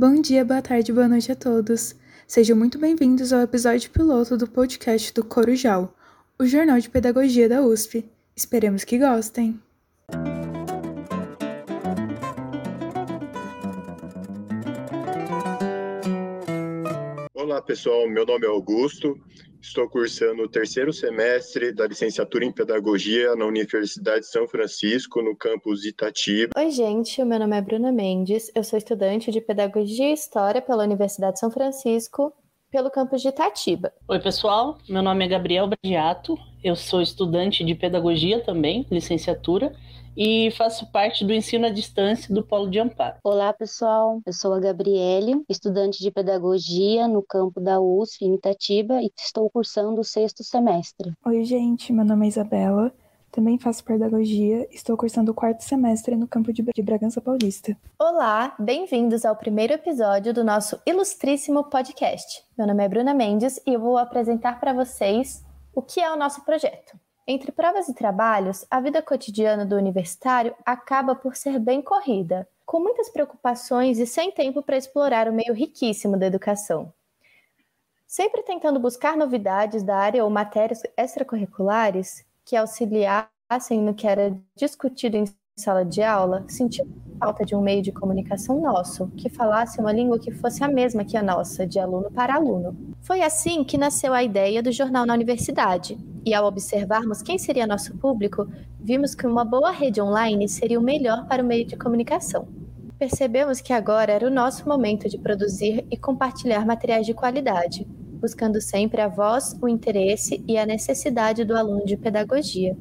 Bom dia, boa tarde, boa noite a todos. Sejam muito bem-vindos ao episódio piloto do podcast do Corujal, o Jornal de Pedagogia da USP. Esperemos que gostem. Olá, pessoal. Meu nome é Augusto. Estou cursando o terceiro semestre da licenciatura em Pedagogia na Universidade de São Francisco, no campus Itatiba. Oi, gente. O meu nome é Bruna Mendes. Eu sou estudante de Pedagogia e História pela Universidade de São Francisco, pelo campus de Itatiba. Oi, pessoal. Meu nome é Gabriel Bragiato. Eu sou estudante de Pedagogia também, licenciatura, e faço parte do ensino à distância do Polo de Amparo. Olá, pessoal. Eu sou a Gabriele, estudante de pedagogia no campo da USF em Itatiba e estou cursando o sexto semestre. Oi, gente. Meu nome é Isabela. Também faço pedagogia, estou cursando o quarto semestre no campo de Bragança Paulista. Olá, bem-vindos ao primeiro episódio do nosso ilustríssimo podcast. Meu nome é Bruna Mendes e eu vou apresentar para vocês o que é o nosso projeto. Entre provas e trabalhos, a vida cotidiana do universitário acaba por ser bem corrida, com muitas preocupações e sem tempo para explorar o meio riquíssimo da educação. Sempre tentando buscar novidades da área ou matérias extracurriculares que auxiliassem no que era discutido em sala de aula, sentiu falta de um meio de comunicação nosso, que falasse uma língua que fosse a mesma que a nossa, de aluno para aluno. Foi assim que nasceu a ideia do jornal na universidade, e ao observarmos quem seria nosso público, vimos que uma boa rede online seria o melhor para o meio de comunicação. Percebemos que agora era o nosso momento de produzir e compartilhar materiais de qualidade, buscando sempre a voz, o interesse e a necessidade do aluno de pedagogia.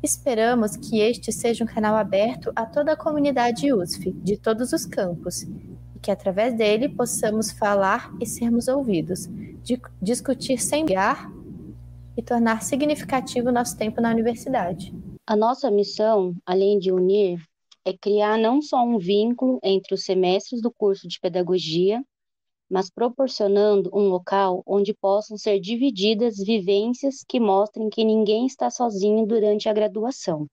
Esperamos que este seja um canal aberto a toda a comunidade USF, de todos os campos, e que através dele possamos falar e sermos ouvidos, discutir sem brigar e tornar significativo nosso tempo na universidade. A nossa missão, além de unir, é criar não só um vínculo entre os semestres do curso de pedagogia, mas proporcionando um local onde possam ser divididas vivências que mostrem que ninguém está sozinho durante a graduação.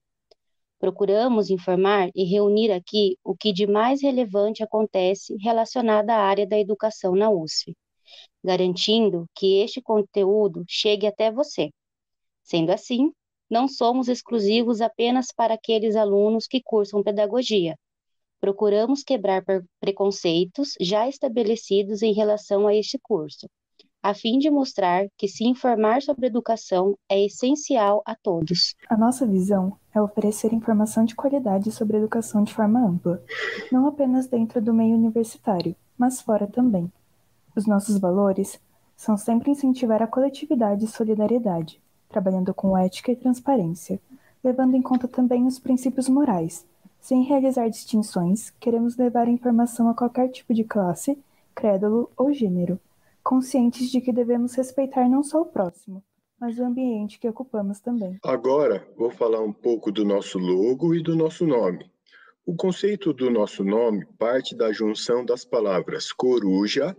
Procuramos informar e reunir aqui o que de mais relevante acontece relacionado à área da educação na USF, garantindo que este conteúdo chegue até você. Sendo assim, não somos exclusivos apenas para aqueles alunos que cursam pedagogia, procuramos quebrar preconceitos já estabelecidos em relação a este curso, a fim de mostrar que se informar sobre educação é essencial a todos. A nossa visão é oferecer informação de qualidade sobre educação de forma ampla, não apenas dentro do meio universitário, mas fora também. Os nossos valores são sempre incentivar a coletividade e solidariedade, trabalhando com ética e transparência, levando em conta também os princípios morais sem realizar distinções, queremos levar a informação a qualquer tipo de classe, crédulo ou gênero, conscientes de que devemos respeitar não só o próximo, mas o ambiente que ocupamos também. Agora, vou falar um pouco do nosso logo e do nosso nome. O conceito do nosso nome parte da junção das palavras coruja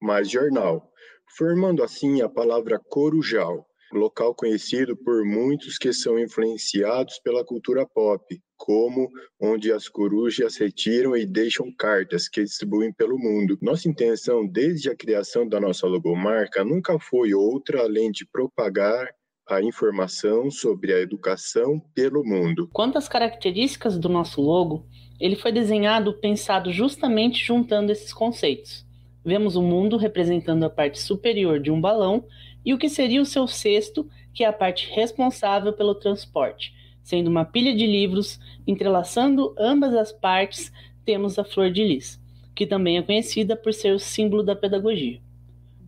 mais jornal, formando assim a palavra corujal, local conhecido por muitos que são influenciados pela cultura pop, como onde as corujas retiram e deixam cartas que distribuem pelo mundo. Nossa intenção desde a criação da nossa logomarca nunca foi outra além de propagar a informação sobre a educação pelo mundo. Quanto às características do nosso logo, ele foi desenhado pensado justamente juntando esses conceitos. Vemos o mundo representando a parte superior de um balão e o que seria o seu cesto, que é a parte responsável pelo transporte. Sendo uma pilha de livros, entrelaçando ambas as partes, temos a flor de lis, que também é conhecida por ser o símbolo da pedagogia.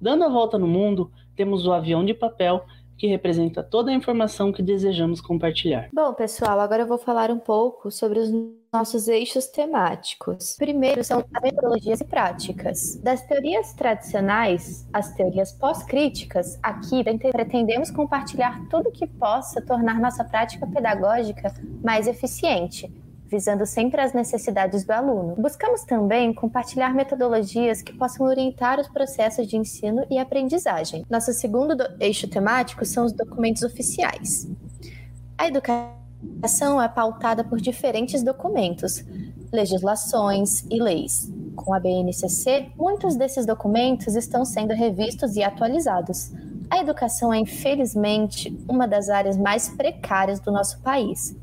Dando a volta no mundo, temos o avião de papel, que representa toda a informação que desejamos compartilhar. Bom, pessoal, agora eu vou falar um pouco sobre os nossos eixos temáticos. Primeiro são as metodologias e práticas. Das teorias tradicionais às teorias pós-críticas, aqui pretendemos compartilhar tudo que possa tornar nossa prática pedagógica mais eficiente, visando sempre as necessidades do aluno. Buscamos também compartilhar metodologias que possam orientar os processos de ensino e aprendizagem. Nosso segundo eixo temático são os documentos oficiais. A educação é pautada por diferentes documentos, legislações e leis, com a BNCC, muitos desses documentos estão sendo revistos e atualizados. A educação é, infelizmente, uma das áreas mais precárias do nosso país,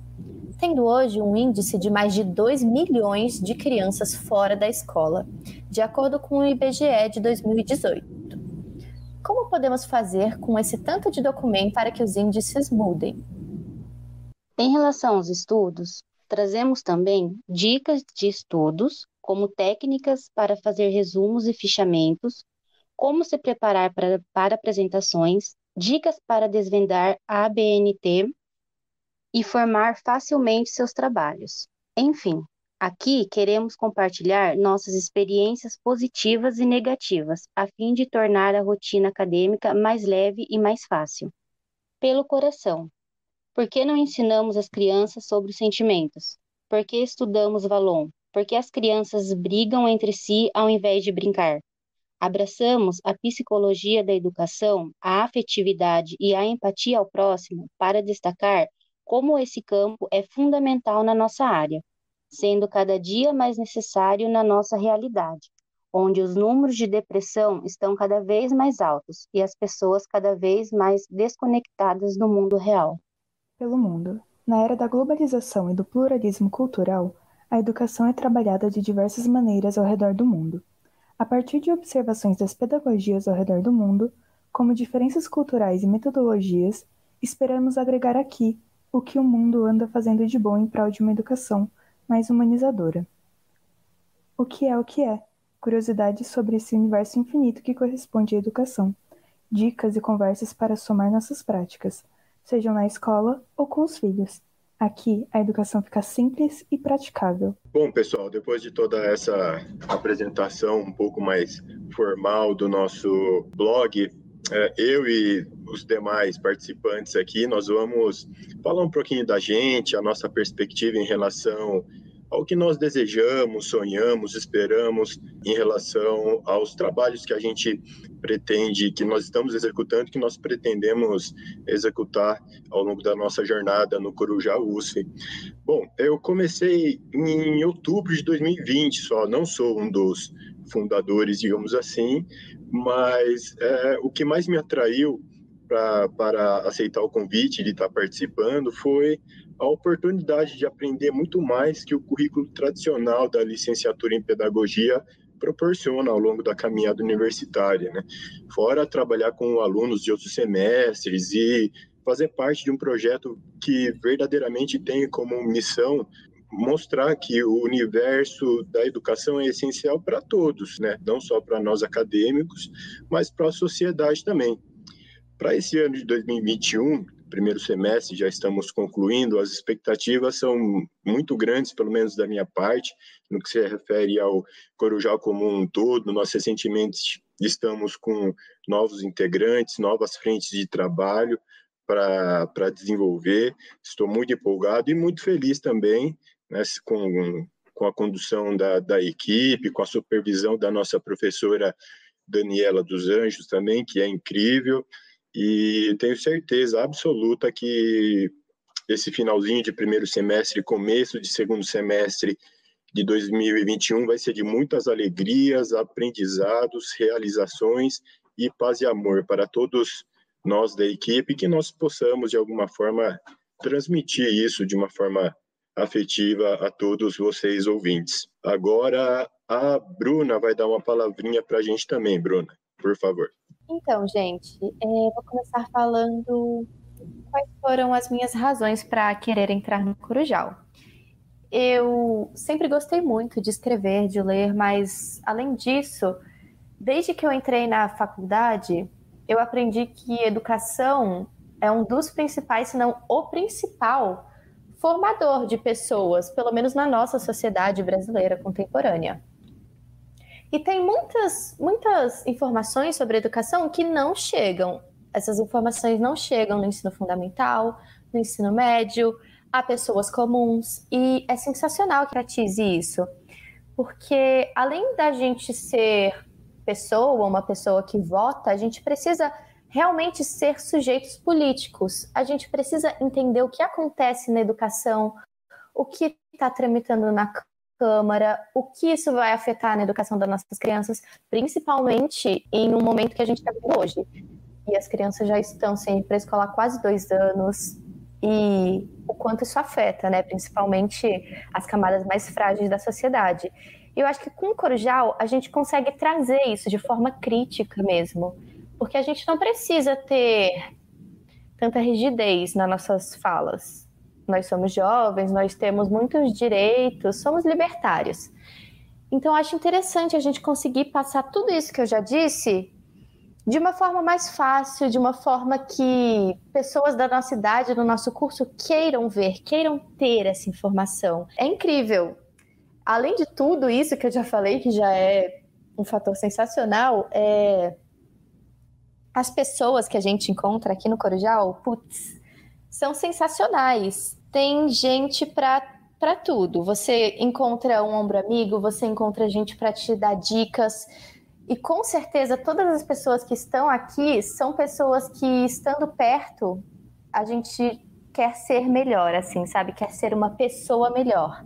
tendo hoje um índice de mais de 2 milhões de crianças fora da escola, de acordo com o IBGE de 2018. Como podemos fazer com esse tanto de documento para que os índices mudem? Em relação aos estudos, trazemos também dicas de estudos, como técnicas para fazer resumos e fichamentos, como se preparar para, para apresentações, dicas para desvendar a ABNT e formar facilmente seus trabalhos. Enfim, aqui queremos compartilhar nossas experiências positivas e negativas, a fim de tornar a rotina acadêmica mais leve e mais fácil. Pelo coração. Por que não ensinamos as crianças sobre os sentimentos? Por que estudamos Valon? Por que as crianças brigam entre si ao invés de brincar? Abraçamos a psicologia da educação, a afetividade e a empatia ao próximo para destacar como esse campo é fundamental na nossa área, sendo cada dia mais necessário na nossa realidade, onde os números de depressão estão cada vez mais altos e as pessoas cada vez mais desconectadas do mundo real. Pelo mundo, na era da globalização e do pluralismo cultural, a educação é trabalhada de diversas maneiras ao redor do mundo. A partir de observações das pedagogias ao redor do mundo, como diferenças culturais e metodologias, esperamos agregar aqui o que o mundo anda fazendo de bom em prol de uma educação mais humanizadora. O que é o que é? Curiosidades sobre esse universo infinito que corresponde à educação. Dicas e conversas para somar nossas práticas, sejam na escola ou com os filhos. Aqui a educação fica simples e praticável. Bom, pessoal, depois de toda essa apresentação um pouco mais formal do nosso blog, eu e os demais participantes aqui, nós vamos falar um pouquinho da gente, a nossa perspectiva em relação ao que nós desejamos, sonhamos, esperamos em relação aos trabalhos que a gente pretende, que nós estamos executando, que nós pretendemos executar ao longo da nossa jornada no Corujá USF. Bom, eu comecei em outubro de 2020 só, não sou um dos fundadores, digamos assim, mas é, o que mais me atraiu pra, para aceitar o convite de estar participando foi a oportunidade de aprender muito mais que o currículo tradicional da licenciatura em pedagogia proporciona ao longo da caminhada universitária, né? Fora trabalhar com alunos de outros semestres e fazer parte de um projeto que verdadeiramente tem como missão mostrar que o universo da educação é essencial para todos, né? Não só para nós acadêmicos, mas para a sociedade também. Para esse ano de 2021, primeiro semestre, já estamos concluindo, as expectativas são muito grandes, pelo menos da minha parte, no que se refere ao Corujal como um todo. Nós recentemente estamos com novos integrantes, novas frentes de trabalho para desenvolver. Estou muito empolgado e muito feliz também né, com, com a condução da, da equipe, com a supervisão da nossa professora Daniela dos Anjos também, que é incrível. E tenho certeza absoluta que esse finalzinho de primeiro semestre, começo de segundo semestre de 2021 vai ser de muitas alegrias, aprendizados, realizações e paz e amor para todos nós da equipe, que nós possamos de alguma forma transmitir isso de uma forma afetiva a todos vocês ouvintes. Agora a Bruna vai dar uma palavrinha para a gente também, Bruna, por favor. Então, gente, é, vou começar falando quais foram as minhas razões para querer entrar no Corujal. Eu sempre gostei muito de escrever, de ler, mas além disso, desde que eu entrei na faculdade, eu aprendi que educação é um dos principais, se não o principal, formador de pessoas, pelo menos na nossa sociedade brasileira contemporânea. E tem muitas, muitas informações sobre educação que não chegam. Essas informações não chegam no ensino fundamental, no ensino médio, a pessoas comuns. E é sensacional que pratize isso. Porque além da gente ser pessoa, uma pessoa que vota, a gente precisa realmente ser sujeitos políticos. A gente precisa entender o que acontece na educação, o que está tramitando na Câmara, o que isso vai afetar na educação das nossas crianças, principalmente em um momento que a gente está vivendo hoje. E as crianças já estão sem pré-escolar há quase dois anos, e o quanto isso afeta, né? Principalmente as camadas mais frágeis da sociedade. Eu acho que com o Corujal a gente consegue trazer isso de forma crítica mesmo, porque a gente não precisa ter tanta rigidez nas nossas falas. Nós somos jovens, nós temos muitos direitos, somos libertários. Então, acho interessante a gente conseguir passar tudo isso que eu já disse de uma forma mais fácil, de uma forma que pessoas da nossa idade, do nosso curso, queiram ver, queiram ter essa informação. É incrível. Além de tudo isso que eu já falei, que já é um fator sensacional, é... as pessoas que a gente encontra aqui no Corujal, putz, são sensacionais. Tem gente para para tudo. Você encontra um ombro amigo, você encontra gente para te dar dicas, e com certeza todas as pessoas que estão aqui são pessoas que, estando perto, a gente quer ser melhor, assim, sabe? Quer ser uma pessoa melhor.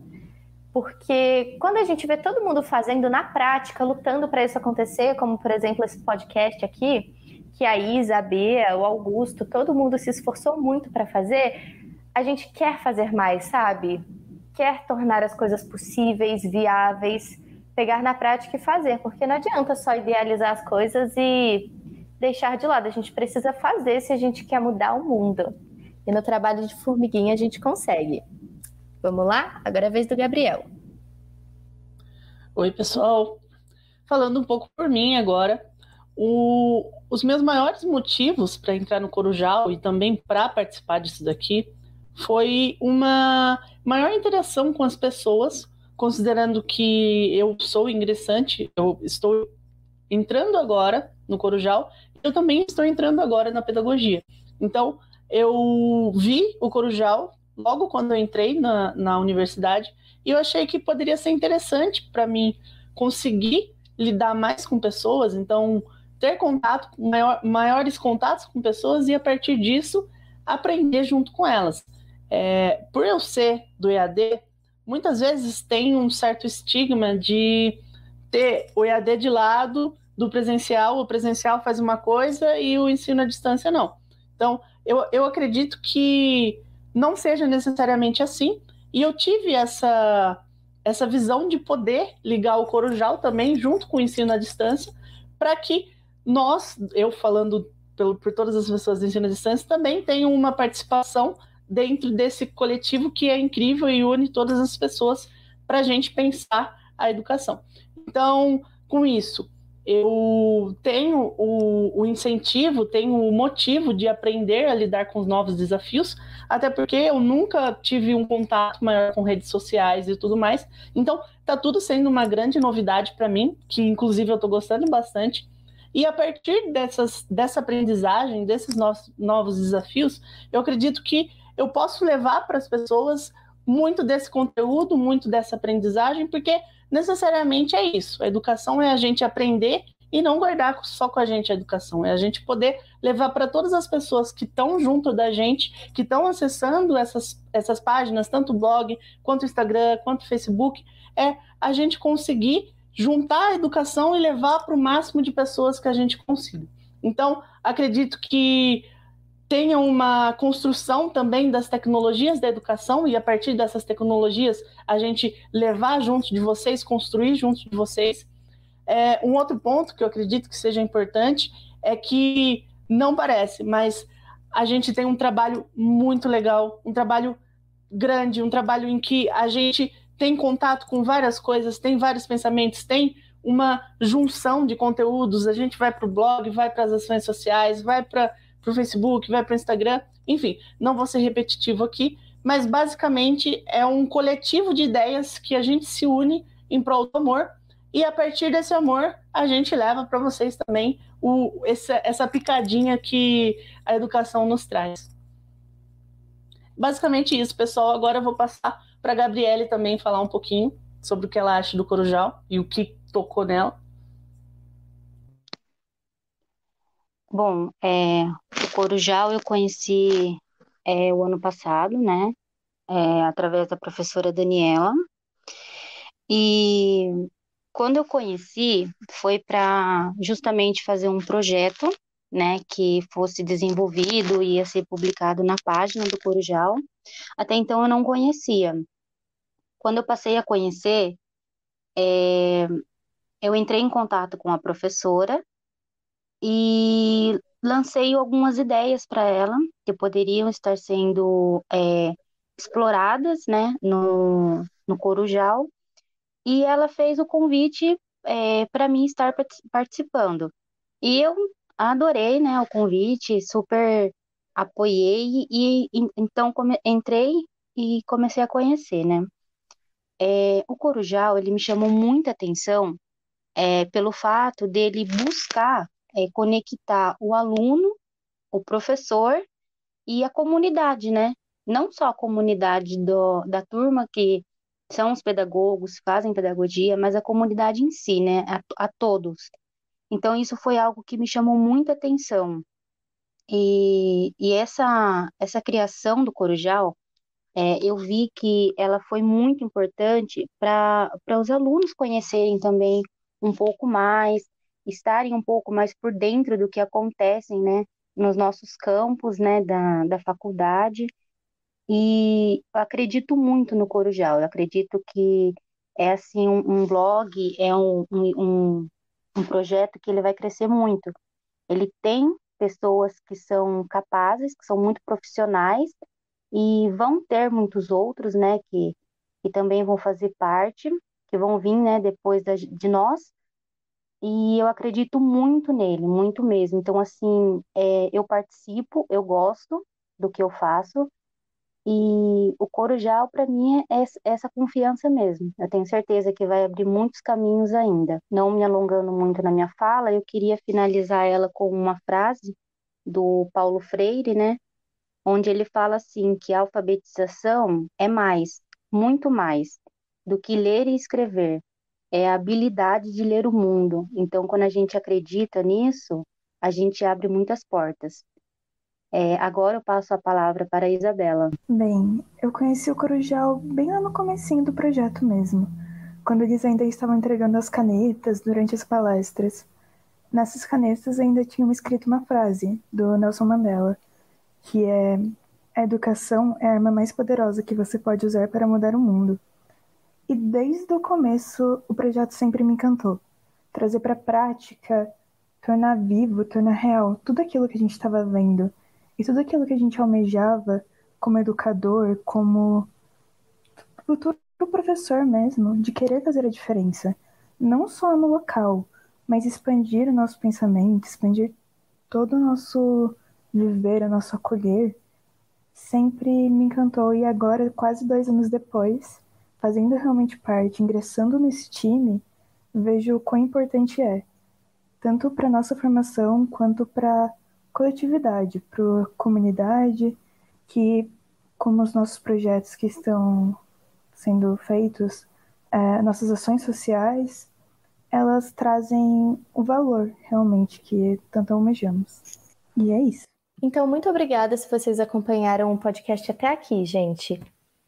Porque quando a gente vê todo mundo fazendo na prática, lutando para isso acontecer, como por exemplo esse podcast aqui, que a Isa, a Bea, o Augusto, todo mundo se esforçou muito para fazer, a gente quer fazer mais, sabe? Quer tornar as coisas possíveis, viáveis pegar na prática e fazer, porque não adianta só idealizar as coisas e deixar de lado. A gente precisa fazer se a gente quer mudar o mundo. E no trabalho de formiguinha a gente consegue. Vamos lá? Agora é a vez do Gabriel. Oi, pessoal. Falando um pouco por mim agora, o, os meus maiores motivos para entrar no Corujal e também para participar disso daqui foi uma maior interação com as pessoas considerando que eu sou ingressante, eu estou entrando agora no Corujal, eu também estou entrando agora na pedagogia. Então, eu vi o Corujal logo quando eu entrei na, na universidade e eu achei que poderia ser interessante para mim conseguir lidar mais com pessoas, então ter contato, maior, maiores contatos com pessoas e a partir disso aprender junto com elas. É, por eu ser do EAD, muitas vezes tem um certo estigma de ter o EAD de lado do presencial, o presencial faz uma coisa e o ensino à distância não. Então, eu, eu acredito que não seja necessariamente assim, e eu tive essa, essa visão de poder ligar o Corujal também junto com o ensino à distância, para que nós, eu falando pelo, por todas as pessoas do ensino à distância, também tenham uma participação dentro desse coletivo que é incrível e une todas as pessoas para a gente pensar a educação. Então, com isso, eu tenho o, o, incentivo, tenho o motivo de aprender a lidar com os novos desafios, até porque eu nunca tive um contato maior com redes sociais e tudo mais. Então, está tudo sendo uma grande novidade para mim, que inclusive eu estou gostando bastante. E a partir dessas, dessa aprendizagem, desses novos, novos desafios, eu acredito que eu posso levar para as pessoas muito desse conteúdo, muito dessa aprendizagem, porque necessariamente é isso. A educação é a gente aprender e não guardar só com a gente a educação, é a gente poder levar para todas as pessoas que estão junto da gente, que estão acessando essas, essas páginas, tanto blog, quanto Instagram, quanto Facebook, é a gente conseguir juntar a educação e levar para o máximo de pessoas que a gente consiga. Então, acredito que tenha uma construção também das tecnologias da educação e a partir dessas tecnologias a gente levar junto de vocês, construir junto de vocês. É, um outro ponto que eu acredito que seja importante é que não parece, mas a gente tem um trabalho muito legal, um trabalho grande, um trabalho em que a gente tem contato com várias coisas, tem vários pensamentos, tem uma junção de conteúdos. A gente vai para o blog, vai para as ações sociais, vai para o Facebook, vai para o Instagram, enfim, não vou ser repetitivo aqui, mas basicamente é um coletivo de ideias que a gente se une em prol do amor e a partir desse amor a gente leva para vocês também o, essa, essa picadinha que a educação nos traz. Basicamente isso, pessoal. Agora eu vou passar para a Gabriele também falar um pouquinho sobre o que ela acha do Corujal e o que tocou nela. Bom, é, o Corujal eu conheci é, o ano passado, né? É, através da professora Daniela. E quando eu conheci, foi para justamente fazer um projeto, né, que fosse desenvolvido e ia ser publicado na página do Corujal. Até então eu não conhecia. Quando eu passei a conhecer, é, eu entrei em contato com a professora e lancei algumas ideias para ela que poderiam estar sendo é, exploradas, né, no, no Corujal, e ela fez o convite é, para mim estar participando. E eu adorei, né, o convite, super apoiei e, e então come, entrei e comecei a conhecer, né. É, o Corujal, ele me chamou muita atenção é, pelo fato dele buscar é, conectar o aluno, o professor e a comunidade, né? Não só a comunidade do, da turma que são os pedagogos, fazem pedagogia, mas a comunidade em si, né? A, a todos. Então, isso foi algo que me chamou muita atenção. E, e essa, essa criação do Corujal, é, eu vi que ela foi muito importante para os alunos conhecerem também um pouco mais, estarem um pouco mais por dentro do que acontecem, né, nos nossos campos, né, da, da faculdade. E acredito muito no Corujal, eu acredito que é assim um, um blog, é um, um, um projeto que ele vai crescer muito. Ele tem pessoas que são capazes, que são muito profissionais, e vão ter muitos outros, né, que, que também vão fazer parte, que vão vir, né, depois da, de nós, e eu acredito muito nele, muito mesmo. Então, assim, é, eu participo, eu gosto do que eu faço, e o Corujal, para mim, é essa confiança mesmo. Eu tenho certeza que vai abrir muitos caminhos ainda. Não me alongando muito na minha fala, eu queria finalizar ela com uma frase do Paulo Freire, né? Onde ele fala assim: que a alfabetização é mais, muito mais, do que ler e escrever é a habilidade de ler o mundo. Então, quando a gente acredita nisso, a gente abre muitas portas. É, agora eu passo a palavra para a Isabela. Bem, eu conheci o Corujal bem lá no comecinho do projeto mesmo, quando eles ainda estavam entregando as canetas durante as palestras. Nessas canetas ainda tinham escrito uma frase do Nelson Mandela, que é a educação é a arma mais poderosa que você pode usar para mudar o mundo. E desde o começo, o projeto sempre me encantou. Trazer para a prática, tornar vivo, tornar real tudo aquilo que a gente estava vendo e tudo aquilo que a gente almejava como educador, como futuro professor mesmo, de querer fazer a diferença, não só no local, mas expandir o nosso pensamento, expandir todo o nosso viver, o nosso acolher, sempre me encantou. E agora, quase dois anos depois, fazendo realmente parte, ingressando nesse time, vejo o quão importante é, tanto para nossa formação quanto para coletividade, para a comunidade, que como os nossos projetos que estão sendo feitos, é, nossas ações sociais, elas trazem o valor realmente que tanto almejamos. E é isso. Então, muito obrigada se vocês acompanharam o podcast até aqui, gente.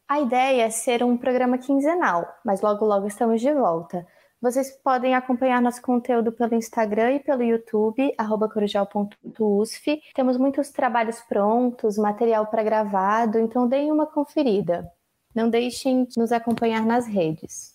A ideia é ser um programa quinzenal, mas logo logo estamos de volta. Vocês podem acompanhar nosso conteúdo pelo Instagram e pelo YouTube, corujal.usf. Temos muitos trabalhos prontos, material pré-gravado, então deem uma conferida. Não deixem de nos acompanhar nas redes.